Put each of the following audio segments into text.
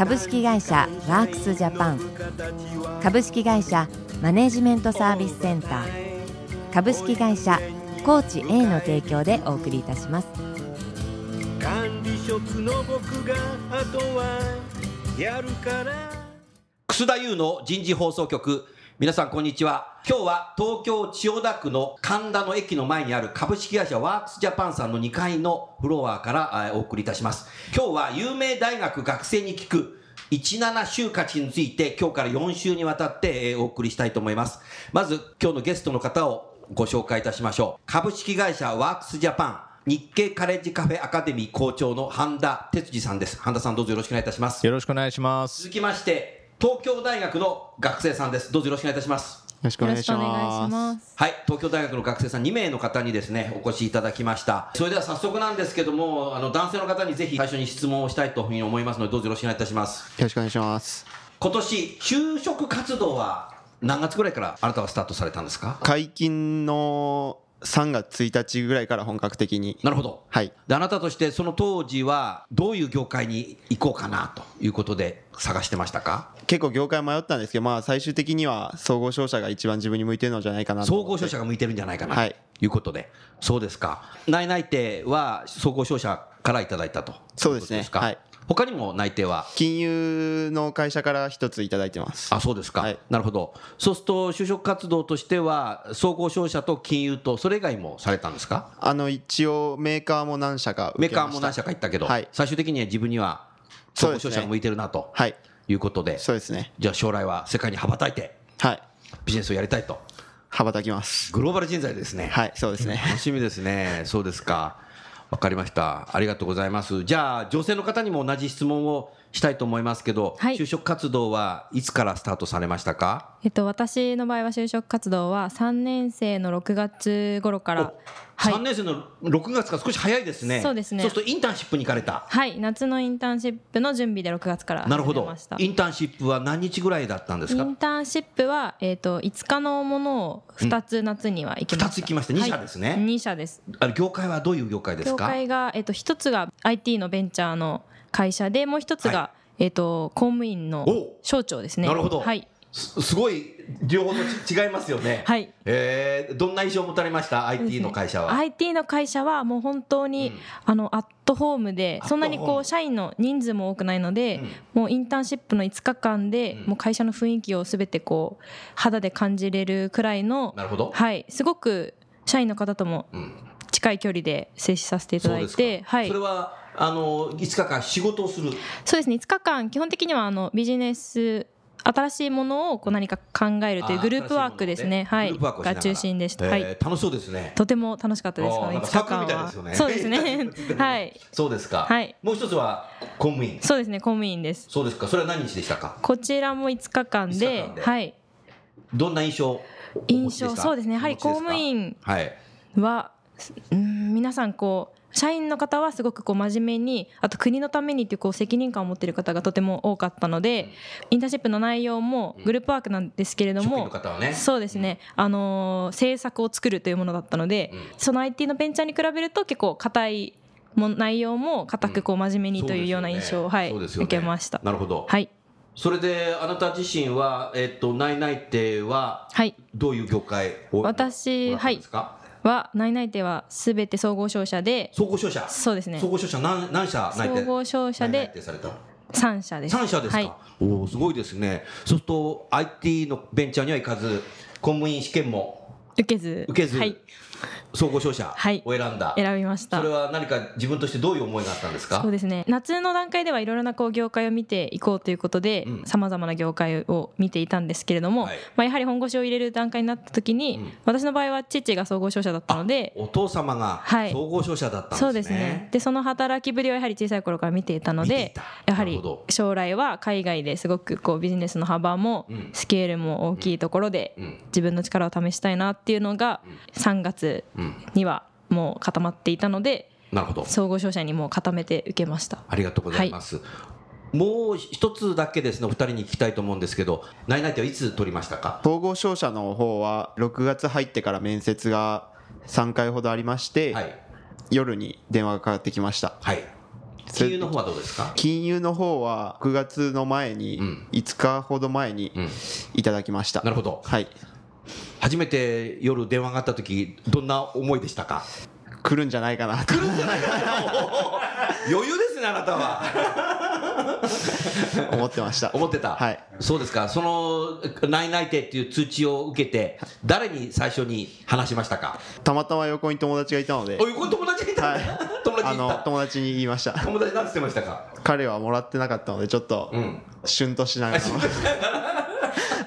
株式会社ワークスジャパン。株式会社マネジメントサービスセンター。株式会社コーチ A の提供でお送りいたします。管理職の僕があとはやるから。楠田優の人事放送局皆さんこんにちは。今日は東京千代田区の神田の駅の前にある株式会社ワークスジャパンさんの2階のフロアからえーお送りいたします。今日は有名大学学生に聞く17就活について今日から4週にわたってえーお送りしたいと思います。まず今日のゲストの方をご紹介いたしましょう。株式会社ワークスジャパン日経カレッジカフェアカデミー校長の半田哲司さんです。半田さんどうぞよろしくお願いいたします。よろしくお願いします。続きまして東京大学の学生さんです。どうぞよろしくお願いいたします。よろしくお願いします。はい。東京大学の学生さん2名の方にですねお越しいただきました。それでは早速なんですけどもあの男性の方にぜひ最初に質問をしたいというふうに思いますのでどうぞよろしくお願いいたしますす。よろしくお願いします。今年就職活動は何月ぐらいからあなたはスタートされたんですか？解禁の3月1日ぐらいから本格的に。なるほど。はい。であなたとしてその当時はどういう業界に行こうかなということで探してましたか？結構業界迷ったんですけど、まあ最終的には総合商社が一番自分に向いてるのじゃないかな。総合商社が向いてるんじゃないかなはい。ということで、そうですか。内内定は総合商社からいただいたとそうですね。はい他にも内定は？金融の会社から一ついただいてます。あそうですか、はいなるほどそうすると就職活動としては総合商社と金融とそれ以外もされたんですか？あの一応メーカーも何社かメーカーも何社か行ったけど、はい最終的には自分には総合商社が向いてるなとはい。いうことでそうですね。じゃあ将来は世界に羽ばたいてはい。ビジネスをやりたいと羽ばたきます。グローバル人材ですねはい、そうですね。楽しみですね。そうですか。わかりました。ありがとうございます。じゃあ、女性の方にも同じ質問をしたいと思いますけど、はい就職活動はいつからスタートされましたか？えっと、私の場合は就職活動は3年生の6月頃から、はい3年生の6月から少し早いですね。そうですねそうするとインターンシップに行かれた。はい、夏のインターンシップの準備で6月からなるほど始めました。。インターンシップは何日ぐらいだったんですか？インターンシップは、えっと5日のものを2つ夏には行きました。二つ行きました二社ですねはい、2社です。あれ業界はどういう業界です業か界が、えっと1つが IT のベンチャーの会社でもう1つが、はえっと公務員のお省庁ですね。なるほど。はい。すすごい両方とち違いますよね。はい。えー。どんな印象を持たれました ?IT の会社は。IT の会社はもう本当に、あのアットホームでそんなにこう社員の人数も多くないので、もうインターンシップの5日間で、もう会社の雰囲気をすべてこう肌で感じれるくらいのなるほど。はい。すごく社員の方ともん。近い距離で接しさせていただいてはい。それはあの5日間仕事をする。そうですね。5日間基本的にはあのビジネス新しいものをこう何か考えるというあグループワークですね。はい。が中心でした、えーはい。楽しそうですね。とても楽しかったです。この5なんかサークル日間はみたいですよね。そうですね。はい。そうですか、はい。もう一つは公務員。そうですね。公務員です。そうですか。それは何日でしたか？こちらも5日間5ではい。どんな印象？印象そうですね。やはり公務員はい。はうん皆さんこう社員の方はすごくこう真面目にあと国のためにっていうこう責任感を持っている方がとても多かったので、インターンシップの内容もグループワークなんですけれども、そうですね、あのー政策を作るというものだったので、その IT のベンチャーに比べると結構硬いも内容も硬くこう真面目にというような印象を、はい、受けました。なるほど、はい、それであなた自身は、えっと内内定ははい。どういう業界を私ご覧になったんですか、は内内定はすべて総合商社で総合商社？そうですね。総合商社？何何社？内定総合商社内で定された？の3社です。3社ですか、はい、おおすごいですね。そうすると IT のベンチャーには行かず公務員試験も？受けず。受けず、はい、総合商社はい。を選んだ、選びました。それは何か自分としてどういう思いがあったんですか？そうですね。夏の段階ではいろいろなこう業界を見ていこうということでうん。さまざまな業界を見ていたんですけれども、はい。まあ、やはり本腰を入れる段階になった時に、うん。私の場合は父が総合商社だったので。お父様がはい。総合商社だったんですね、そうですね。でその働きぶりをやはり小さい頃から見ていたのでやはり将来は海外ですごくこうビジネスの幅もうん。スケールも大きいところでうん。自分の力を試したいなっていうのが3月うん。にはもう固まっていたのでなるほど。総合商社にもう固めて受けました。ありがとうございます、もう一つだけですねお二人に聞きたいと思うんですけどナイナイテはいつ取りましたか？統合商社の方は6月入ってから面接が3回ほどありまして、はい。夜に電話がかかってきました。はい。それ金融の方はどうですか？金融の方は9月の前にうん。5日ほど前にうん。いただきました、なるほど。はい初めて夜電話があった時どんな思いでしたか？来るんじゃないかなと。余裕ですねあなたは。思ってました。思ってた、はい。そうですか。その内内定っていう通知を受けて誰に最初に話しましたか？たまたま横に友達がいたので。おいこれ友達がいたはい。友達あの友達に言いました。友達なんて言ってましたか？彼はもらってなかったのでちょっとうん。シュンとしながら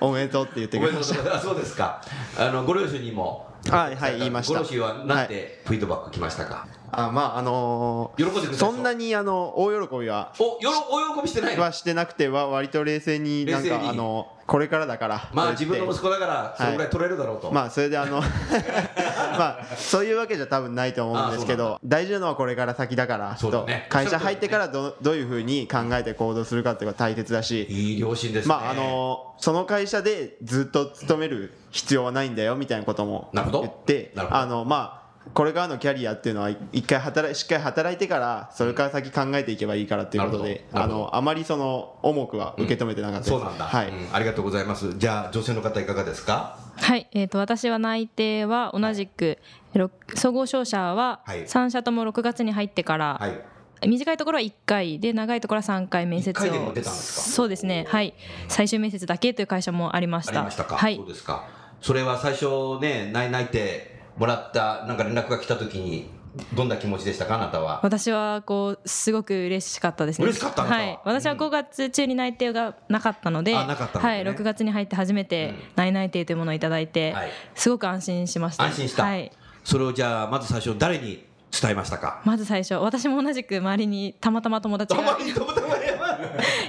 おめでとうって言ってくれました。そうですか。あのご両親にも。はいはい言いました。ご両親はなんてフィードバック来ましたか、あまああのー喜んでくれたでしょ？そんなにあの大喜びはおよろお喜びしてないの？はしてなくては割と冷静になん冷静に。かあのこれからだからまあ自分の息子だからそれぐらい取れるだろうと、まあそれであの まあそういうわけじゃ多分ないと思うんですけあそうど大事なのはこれから先だからそうだね。と。会社入ってからどどういうふうに考えて行動するかっていうのが大切だし。いい両親ですね。まああのその会社でずっと勤める必要はないんだよみたいなこともなるほど。言ってなるほど。あのまあこれからのキャリアっていうのは一回働いしっかり働いてからそれから先考えていけばいいからっていうことであのあまりその重くは受け止めてなかったです、そうなんだ、はい、うん。ありがとうございます。じゃあ女性の方いかがですか？はい、えー、と私は内定は同じく、ろ総合商社ははい。3社とも6月に入ってから、はい。短いところは1回で長いところは3回面接一回でもを出たんですか？そうですね。はい。最終面接だけという会社もありました。ありましたか、はい。そうですか。それは最初ね内内定もらったなんか連絡が来た時にどんな気持ちでしたかあなたは？私はこうすごく嬉しかったですね。嬉しかったはい、私はうん。5月中に内定がなかったので、あなかったのね。はい、6月に入って初めてうん。内内定というものをいただいて、はい。すごく安心しました。安心した。はい、それをじゃあまず最初誰に伝えましたか？まず最初私も同じく周りにたまたま友達が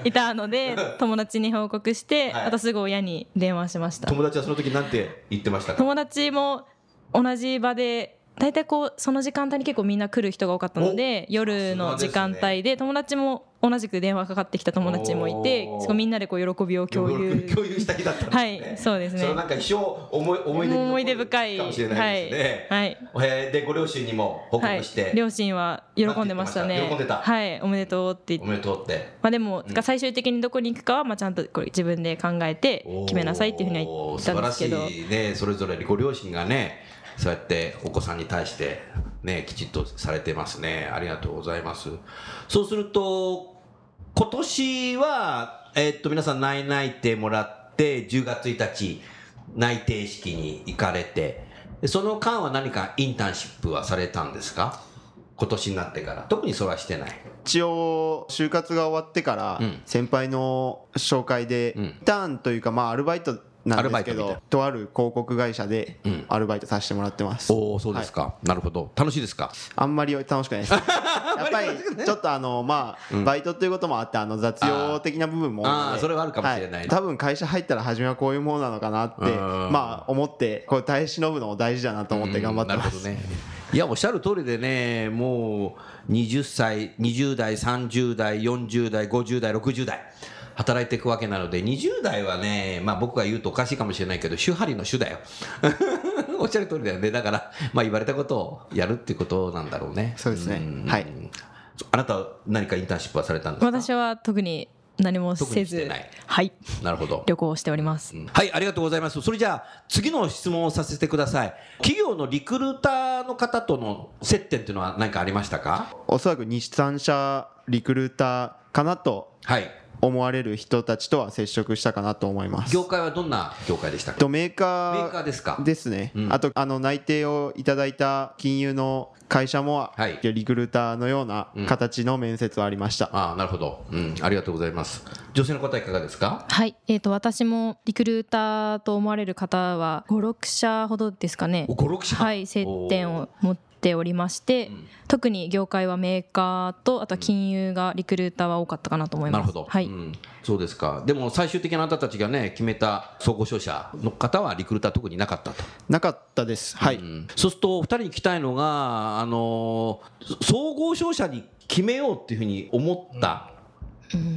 い。たので 友達に報告して、はい。あとすぐ親に電話しました。友達はその時なんて言ってましたか？友達も同じ場で大体こうその時間帯に結構みんな来る人が多かったので夜の時間帯で友達も同じく電話かかってきた友達もいておー。すごいみんなでこう喜びを共有。共有した日だったんですね。はいそうですね。それなんか一生思い思い出思い出深い。かもしれないですね、はい。えーでご両親にも報はい告して、両親は喜んでましたね。喜んでた。はい。おめでとうって言って。おめでとうって。まあでも、うん。最終的にどこに行くかはまあちゃんとこれ自分で考えて決めなさいっていうふうには言ったんですけど。素晴らしいね。それぞれご両親がねそうやってお子さんに対してねきちっとされてますね。ありがとうございます。そうすると今年はえーっと皆さん内内定もらって10月1日内定式に行かれてでその間は何かインターンシップはされたんですか？今年になってから。特にそれはしてない。一応就活が終わってからうん。先輩の紹介でターンというかまあアルバイトなんですけどとある広告会社でうん。アルバイトさせてもらってます。おおそうですか、なるほど。楽しいですか？あんまり楽しくないです。やっぱりちょっとあのまあバイトっていうこともあってあの雑用的な部分もあーそれはあるかもしれない。は多分会社入ったら初めはこういうものなのかなってうん。まあ思ってこれ耐え忍ぶのも大事だなと思って頑張ってます。うん。なるほどね。いやおっしゃる通りでねもう20歳20代30代40代50代60代働いていくわけなので20代はねまあ僕が言うとおかしいかもしれないけど主張りの主だよ。おっしゃる通りだよね。だからまあ言われたことをやるっていうことなんだろうね。そうですね。ん。はい。あなたは何かインターンシップはされたんですか？私は特に何も特せずにしてない。はい。なるほど。旅行をしております。はい、ありがとうございます。それじゃあ、次の質問をさせてください。企業のリクルーターの方との接点っていうのは何かありましたか？おそらく日産車リクルーターかなとはい。思われる人たちとは接触したかなと思います。業界はどんな業界でしたか？とメーカーメーカーですか？ですね、うん。あとあの内定をいただいた金融の会社も、はい。リクルーターのような形の面接はありました、ああなるほど、うん、ありがとうございます。女性の方いかがですか？はい、えー、と私もリクルーターと思われる方は56社ほどですかね。56社？はい接点を持っておりまして、ん。特に業界はメーカーとあとは金融がリクルーターは多かったかなと思います。なるほど、はい、うん、そうですか。でも最終的なあなたたちがね決めた総合商社の方はリクルーター特になかったと、なかったです。はい、うん。そうするとお二人に聞きたい。のが、あのー総合商社に決めようっていうふうに思った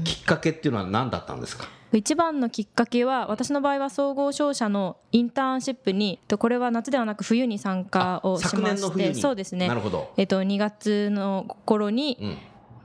きっかけっていうのは何だったんですか、一番のきっかけは私の場合は総合商社のインターンシップにとこれは夏ではなく冬に参加をし昨ましてそうですね。なるほど、えっと2月の頃にうん、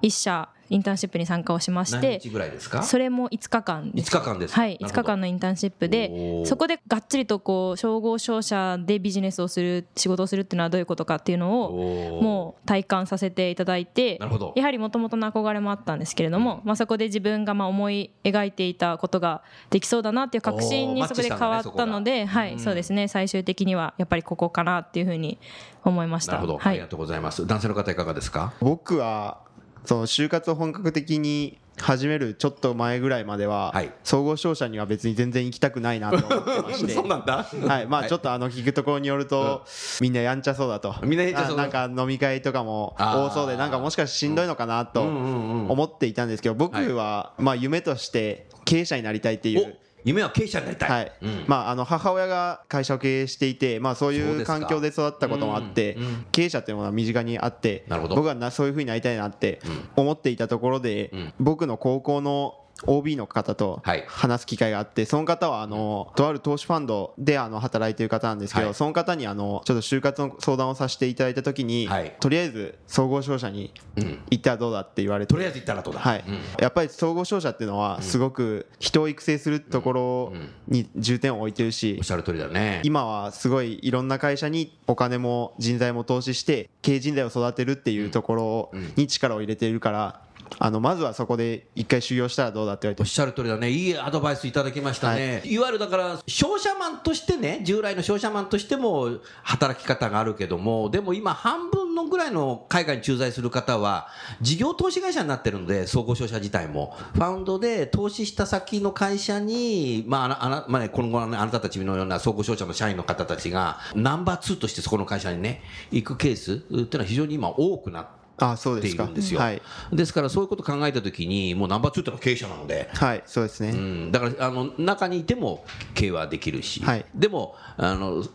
1社インターンシップに参加をしまし何て日ぐらいですか？それも5日間です。5日間ですはい5なるほど。日間のインターンシップおでー。そこでがっつりとこう総合商社でビジネスをする仕事をするっていうのはどういうことかっていうのをもう体感させていただいてなるほど。やはりもともとの憧れもあったんですけれども、まあ、そこで自分がまあ思い描いていたことができそうだなっていう確信にそこで変わったので、はい、そうですね。最終的にはやっぱりここかなっていうふうに思いました。なるほど、はい。ありがとうございます。男性の方いかがですか？僕はその就活を本格的に始めるちょっと前ぐらいまでは、はい。総合商社には別に全然行きたくないなと思ってまして。なんだ。はい。まあちょっとあの聞くところによると、みんなやんちゃそうだと。みんなやんちゃそうなんか飲み会とかも多そうでなんかもしかしてしんどいのかなと思っていたんですけど僕はまあ夢として経営者になりたいっていうお夢は経営者になりたい、はい。うん。まあ、あの母親が会社を経営していて、まあ、そういう環境で育ったこともあってうんうん。経営者っていうものは身近にあって僕はなそういうふうになりたいなって思っていたところで、ん。僕の高校の OB の方とはい。話す機会があってその方はあのとある投資ファンドであの働いている方なんですけはい。どその方にあのちょっと就活の相談をさせていただいた時にはい。とりあえず総合商社にうん。行ったらどうだって言われて。とりあえず行ったらどうだ。はい。うん。やっぱり総合商社っていうのはすごく人を育成するところに重点を置いてるしおっしゃる通りだね。今はすごいいろんな会社にお金も人材も投資して経営人材を育てるっていうところに力を入れているからあのまずはそこで一回修行したらどうだって言われおってしゃる通りだね。いいアドバイスいただきましたね、い、わゆるだから商社マンとしてね従来の商社マンとしても働き方があるけどもでも今半分のぐらいの海外に駐在する方は事業投資会社になってるので総合商社自体も。ファウンドで投資した先の会社に、まああなまあね、今後の、ね、あなたたちのような総合商社の社員の方たちがナンバー2としてそこの会社にね行くケースっていうのは非常に今多くなってあそうですか。ですよ、はい。ですからそういうことを考えたときにもうナンバー2ってのは経営者なので、はいそうですね。うん、だからあの中にいても経営はできるし、はい。でもあのう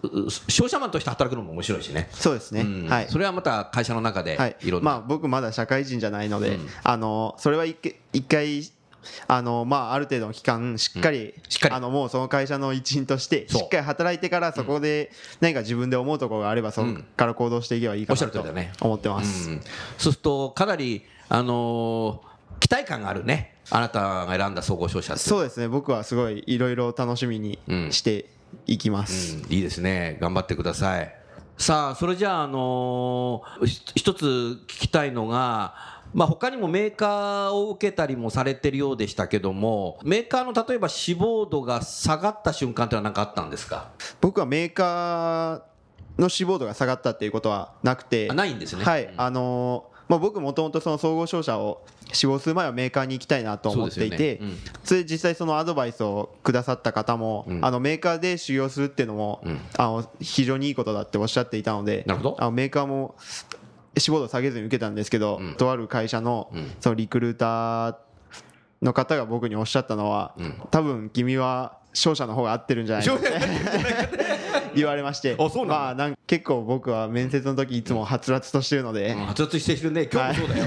商社マンとして働くのも面白いしね、そうですね。うん。はい。それはまた会社の中ではい。いろんな、まあ僕まだ社会人じゃないのでうん。あのそれは一回一回あのまあある程度の期間しっかりしっかり。あのもうその会社の一員としてしっかり働いてからそこで何か自分で思うところがあればそこから行動していけばいいかなと思ってます。うん。そうするとかなり、あのー期待感があるね。あなたが選んだ総合商社そうですね。僕はすごいいろいろ楽しみにしていきます、うん。いいですね。頑張ってください。さあそれじゃあ、あのーひ一つ聞きたいのがまあ、他にもメーカーを受けたりもされてるようでしたけどもメーカーの例えば志望度が下がった瞬間ってのは何かあったんですか？僕はメーカーの志望度が下がったっていうことはなくて。あないんですね。はい、うん。あのーまあ、僕もともとその総合商社を志望する前はメーカーに行きたいなと思っていてそれで実際そのアドバイスをくださった方も、うん。あのメーカーで修行するっていうのも、うん。あの非常にいいことだっておっしゃっていたのであのメーカーも志望度下げずに受けたんですけど、うん。とある会社の,、うん。そのリクルーターの方が僕におっしゃったのは、うん。多分君は商社の方が合ってるんじゃないかって 言われまして。あそうなんだ。まあなん結構僕は面接の時いつもはつらつとしてるので、うん発達してるね。今日もそうだよ、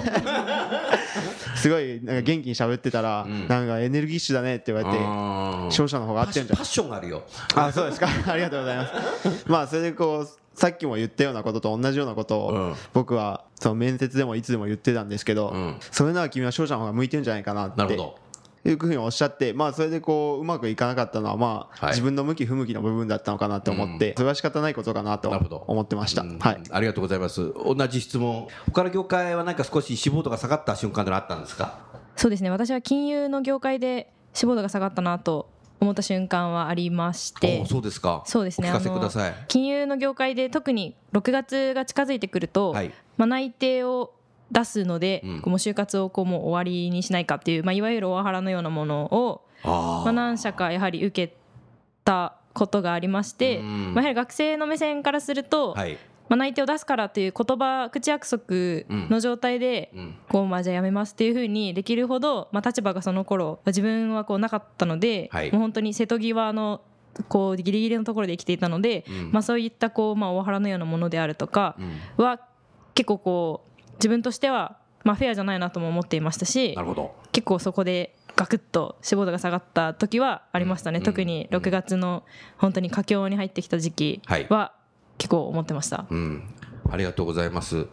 すごいなんか元気に喋ってたら、ん。なんかエネルギッシュだねって言われて、あー。商社の方が合ってるんじゃパッションがあるよ。あそうですか。ありがとうございます。まあそれでこうさっきも言ったようなことと同じようなことうん。を僕はその面接でもいつでも言ってたんですけど、うん。それなら君は商社の方が向いてるんじゃないかなって。なるほどいうふうにおっしゃってまあそれでこううまくいかなかったのはまあ、はい。自分の向き不向きの部分だったのかなって思って、それは仕方ないことかなと思ってました、うん。はい。ありがとうございます。同じ質問。他の業界は何か少し志望度が下がった瞬間であったんですか？そうですね。私は金融の業界で志望度が下がったなと思った瞬間はありまして。おそうですか。そうですね。お聞かせください。あの金融の業界で特に6月が近づいてくると、はい。まあ、内定を出すので、うん。こうもう就活をこうもう終わりにしないかっていう、まあ、いわゆるオワハラのようなものを、あまあ、何社かやはり受けたことがありまして、うん。まあ、やはり学生の目線からすると、はい。まあ、内定を出すからという言葉口約束の状態で、うん。こうまあじゃあやめますっていうふうにできるほど、まあ、立場がその頃自分はこうなかったので、はい。もう本当に瀬戸際のこうギリギリのところで生きていたので、うん。まあ、そういったこう、まあ、オワハラのようなものであるとかうん。は結構こう自分としては、まあ、フェアじゃないなとも思っていましたし結構そこでガクッと志望度が下がった時はありましたね、うん。特に6月の本当に佳境に入ってきた時期はい。は結構思ってました。うんありがとうございます。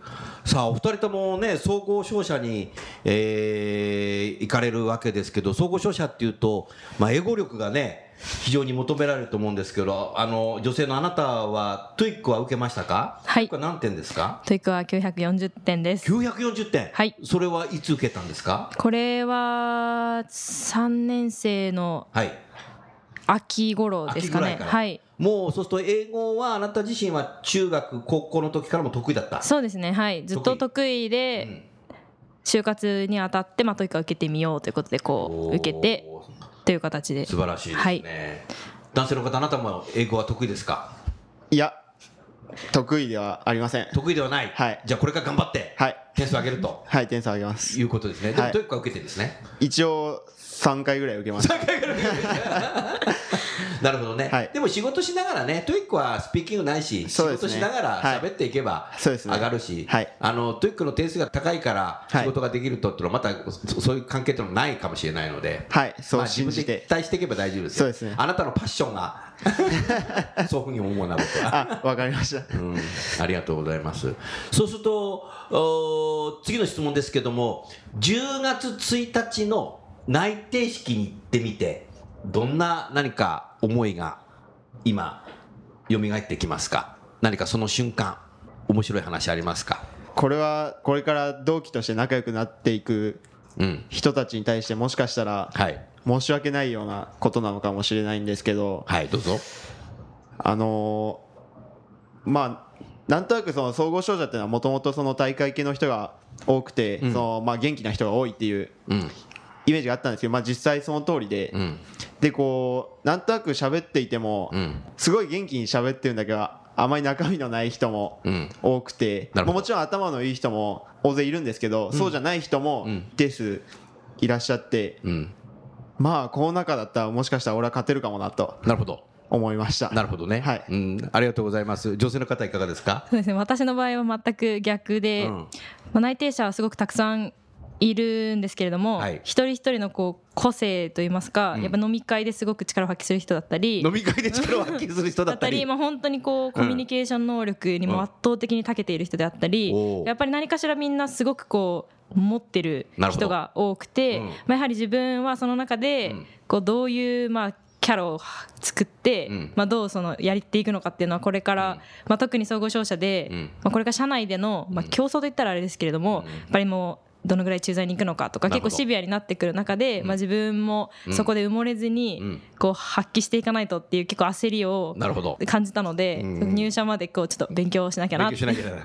さあ、お二人ともね、総合商社に、えー行かれるわけですけど、総合商社っていうと、まあ、英語力がね、非常に求められると思うんですけど、あの、女性のあなたは、 TOEICは受けましたか？はいこれ何点ですか？TOEICは940点です。940点。はいそれはいつ受けたんですか？これは3年生のはい。秋頃ですかね。はい。もう、そうすると、英語はあなた自身は中学、高校の時からも得意だった。そうですね。はい。ずっと得意で、うん就活にあたって、まあ、 TOEICは受けてみようということで、こう、受けて、という形で。素晴らしいですね。男性の方、あなたも英語は得意ですか？いや得意ではありません。得意ではない、はい。じゃあこれから頑張ってはい。点数上げると。はい点数上げます。いうことですね。でもはい。 TOEICは受けてですね。一応3回ぐらい受けましたなるほどね、はい。でも仕事しながらね TOEICはスピーキングないし、ね。事しながらはい。喋っていけば上がるし、はい。あの TOEICの点数が高いからはい。仕事ができるとっていうのはまたそそういう関係っていうのはないかもしれないので、はい。そうまあ信じて。自分で期待していけば大丈夫ですよ。そうですね。あなたのパッションが そういうふうに思うな僕はあわかりました。うん、ありがとうございます。そうすると、お次の質問ですけども、10月1日の内定式に行ってみて、どんな何か思いが今、蘇ってきますか？何かその瞬間、面白い話ありますか？これはこれから同期として仲良くなっていくうん。人たちに対してもしかしたらはい。申し訳ないようなことなのかもしれないんですけどはい、どうぞ。あのーまあなんとなくその総合商社っていうのはもともとその大会系の人が多くて、うんそのまあ元気な人が多いっていううん。イメージがあったんですけど、まあ、実際その通りで、うん。でこうなんとなく喋っていても、うん。すごい元気に喋ってるんだけどあまり中身のない人もうん。多くて、なるほどもちろん頭のいい人も大勢いるんですけど、そうじゃない人もうん一定数いらっしゃって、うん。まあこの中だったらもしかしたら俺は勝てるかもなとなるほど。思いましたなるほどね。はいうん。ありがとうございます。女性の方いかがですか？そうですね。私の場合は全く逆で、うん。まあ、内定者はすごくたくさんいるんですけれども、はい。一人一人のこう個性といいますか、うん。やっぱ飲み会ですごく力を発揮する人だったり。飲み会で力を発揮する人だったたり、まあ、本当にこうコミュニケーション能力にも圧倒的に長けている人であったり、おーやっぱり何かしらみんなすごくこう持ってる人が多くて、うん。まあ、やはり自分はその中でうん。こうどういうまあキャラを作って、うん。まあ、どうそのやっていくのかっていうのはこれから、うん。まあ、特に総合商社で、うん。まあ、これから社内での、まあ、競争といったらあれですけれども、うん。やっぱりもうどのぐらい駐在に行くのかとか結構シビアになってくる中で、まあ、自分もそこで埋もれずに、うん。こう発揮していかないとっていう結構焦りをなるほど。感じたので、うん。入社までこうちょっと勉強しなきゃなって。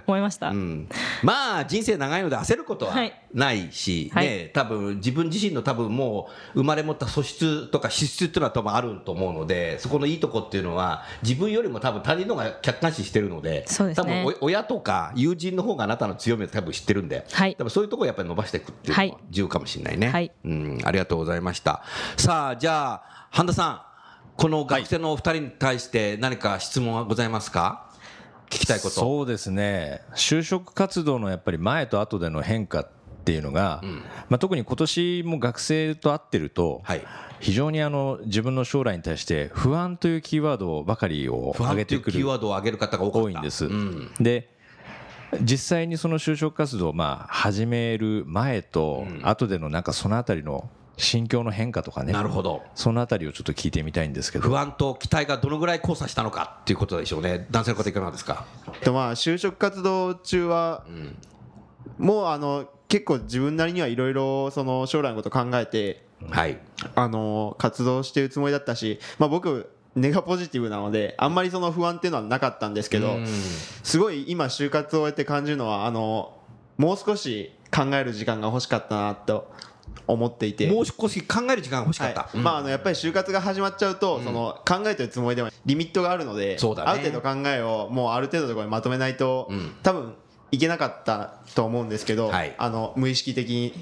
思いました。うん、まあ人生長いので焦ることははい。ないし、はい。ね、多分自分自身の多分もう生まれ持った素質とか資質っていうのは多分あると思うのでそこのいいとこっていうのは自分よりも多分他人の方が客観視してるのでね。多分お親とか友人の方があなたの強みを多分知ってるんで、はい。多分そういうとこやっぱり伸ばしていくっていうのはも重要かもしれないね、はい。うん、ありがとうございました。さあじゃあ半田さんこの学生のお二人に対して何か質問はございますか？聞きたいこと。そうですね。就職活動のやっぱり前と後での変化っていうのが、ん。まあ、特に今年も学生と会ってると、はい。非常にあの自分の将来に対して不安というキーワードばかりを不安っていうキー挙げてくるワードを上げる方が多いんです。うん。で実際にその就職活動をまあ始める前とうん。後でのなんかそのあたりの心境の変化とかねなるほど。そのあたりをちょっと聞いてみたいんですけど。不安と期待がどのぐらい交差したのかっていうことでしょうね。男性の方いかがですか、とまあ就職活動中はうん。もうあの結構自分なりにはいろいろその将来のこと考えてはい。あの活動してるつもりだったし、まあ、僕根がポジティブなのであんまりその不安っていうのはなかったんですけどうん。すごい今就活を終えて感じるのはあのもう少し考える時間が欲しかったなと思っていて。もう少し考える時間が欲しかった、はい。まあ、あのやっぱり就活が始まっちゃうと、その考えてるつもりでもリミットがあるので、そうだね。ある程度考えをもうある程度のところにまとめないと、うん。多分いけなかったと思うんですけど、はい。あの無意識的に、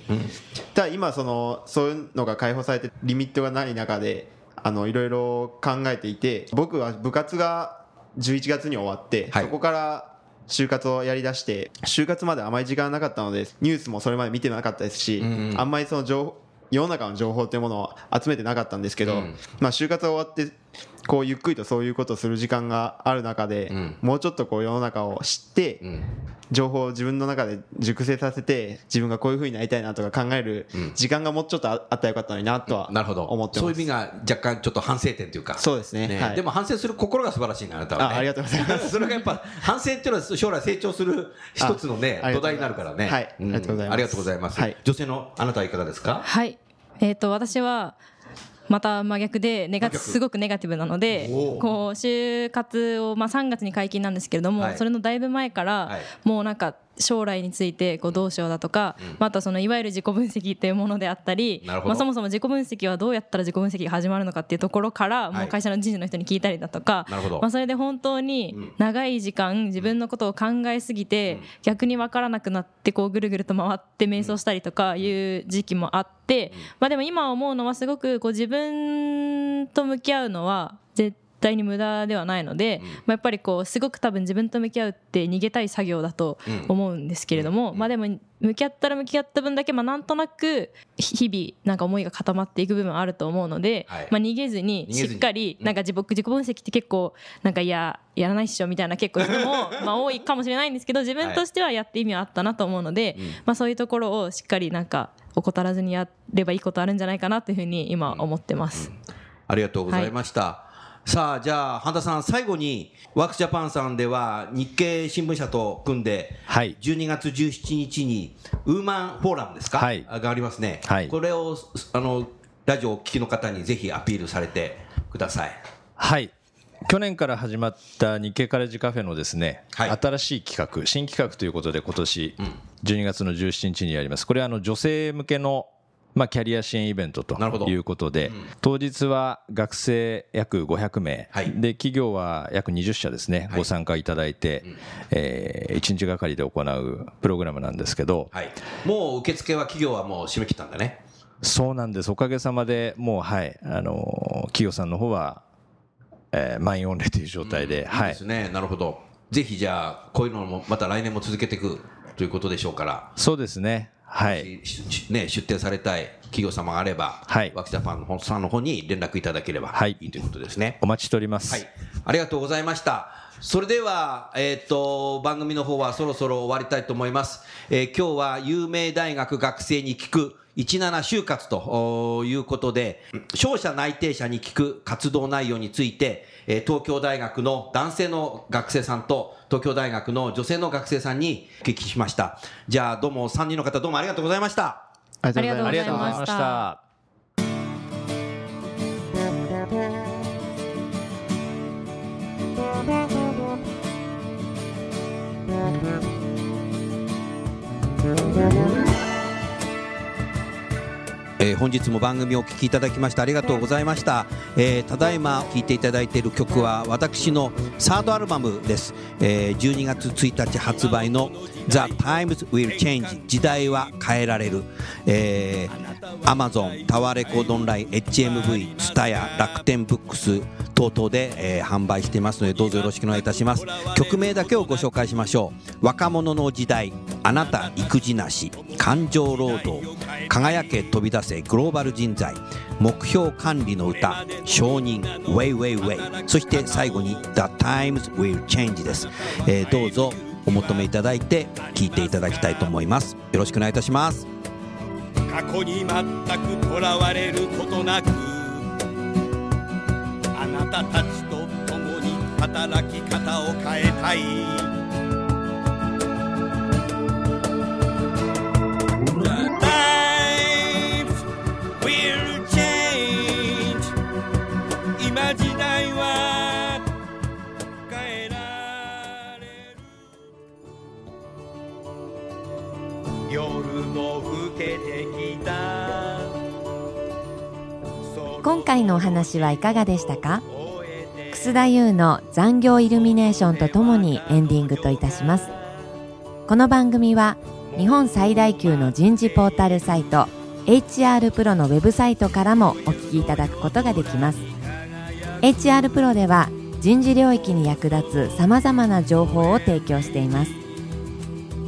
ただ今そのそういうのが解放されてリミットがない中であのいろいろ考えていて僕は部活が11月に終わって、はい。そこから就活をやりだして就活まであまり時間がなかったのでニュースもそれまで見てなかったですし、うんうん。あんまりその情報世の中の情報というものを集めてなかったんですけど、うん。まあ就活が終わってこうゆっくりとそういうことをする時間がある中で、うん。もうちょっとこう世の中を知って、うん。情報を自分の中で熟成させて自分がこういうふうになりたいなとか考えるうん。時間がもうちょっとああったらよかったのになとはなるほど。思ってます。そういう意味が若干ちょっと反省点というか。そうですね。はい。でも反省する心が素晴らしいねあなたはね。あありがとうございます。それがやっぱ反省っていうのは将来成長する一つのね土台になるからね。はい。うんありがとうございます。ありがとうございます。はい。女性のあなたはいかがですか？はい。えー、と私はまた真逆でネガすごくネガティブなのでこう就活を、まあ、3月に解禁なんですけれども、はい。それのだいぶ前から、はい。もうなんか将来についてこうどうしようだとか、まあ、あとはそのいわゆる自己分析っていうものであったりまあ、そもそも自己分析はどうやったら自己分析が始まるのかっていうところから、はい。もう会社の人事の人に聞いたりだとかまあ、それで本当に長い時間自分のことを考えすぎて、逆に分からなくなってこうぐるぐると回って瞑想したりとかいう時期もあって、まあ、でも今思うのはすごくこう自分と向き合うのは絶対に無駄ではないので、まあ、やっぱりこうすごく多分自分と向き合うって逃げたい作業だと思うんですけれども、まあでも向き合ったら向き合った分だけまあなんとなく日々なんか思いが固まっていく部分はあると思うので、はい。まあ逃げずにしっかりなんか自己自己分析って結構なんかいややらないっしょみたいな結構人も まあ多いかもしれないんですけど自分としてはやって意味はあったなと思うので、まあそういうところをしっかりなんか怠らずにやればいいことあるんじゃないかなというふうに今思ってます。ありがとうございました。さあ、じゃあ、半田さん、最後に、ワークスジャパンさんでは、日経新聞社と組んで、はい。12月17日に、ウーマンフォーラムですか、はい。がありますね。はい。これを、あの、ラジオをお聞きの方にぜひアピールされてください。はい。去年から始まった日経カレッジカフェのですね、はい。新しい企画新企画ということで今年12月の17日にやります。これはあの女性向けのまあ、キャリア支援イベントということで、当日は学生約500名、はい。で企業は約20社ですね、はい。ご参加いただいて、え1日がかりで行うプログラムなんですけど、はい。もう受付は企業はもう締め切ったんだね。そうなんです、おかげさまでもう、はい、あの企業さんの方は、えー満員御礼という状態で、い。いはいですね。なるほど。ぜひじゃあ、こういうのもまた来年も続けていくということでしょうから。そうですね、はい、ね、出展されたい企業様があれば、はいワークジャパンのさんの方に連絡いただければはいいいということですね。お待ちしております。はい、ありがとうございました。それでは、えっ、と、番組の方はそろそろ終わりたいと思います。えー今日は有名大学学生に聞く17就活ということで、商社内定者に聞く活動内容について、えー東京大学の男性の学生さんと東京大学の女性の学生さんにお聞きしました。じゃあどうも3人の方どうもありがとうございました。ありがとうございあましたりがとうございましたえー本日も番組をお聞きいただきましてありがとうございました、えーただいま聴いていただいている曲は私のサードアルバムです、えー12月1日発売の「The Times Will Change 時代は変えられる」えー Amazon タワーレコードオンライン HMV ツタヤ楽天ブックス等々で、えー販売していますのでどうぞよろしくお願いいたします。曲名だけをご紹介しましょう。若者の時代。あなた育児なし感情労働輝け飛び出せグローバル人材目標管理の歌承認 Way Way Way そして最後に The Times Will Change です、えーどうぞお求めいただいて聴いていただきたいと思います。よろしくお願いいたします。過去に全くとらわれることなくあなたたちと共に働き方を変えたい。今回のお話はいかがでしたか？楠田優の残業イルミネーションとともにエンディングといたします。この番組は日本最大級の人事ポータルサイト HR プロのウェブサイトからもお聞きいただくことができます。HR プロでは人事領域に役立つさまざまな情報を提供しています。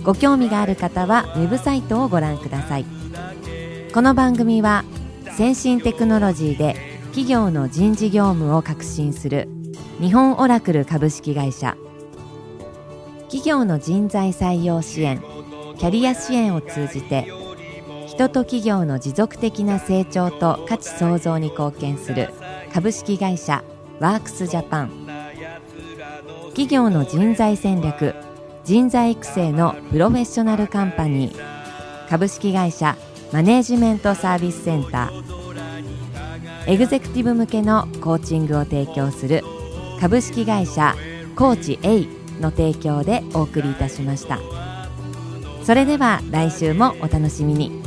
ご興味がある方はウェブサイトをご覧ください。この番組は先進テクノロジーで企業の人事業務を革新する日本オラクル株式会社。企業の人材採用支援キャリア支援を通じて人と企業の持続的な成長と価値創造に貢献する株式会社ワークスジャパン。企業の人材戦略人材育成のプロフェッショナルカンパニー。株式会社マネージメントサービスセンター。エグゼクティブ向けのコーチングを提供する株式会社コーチ A の提供でお送りいたしました。それでは来週もお楽しみに。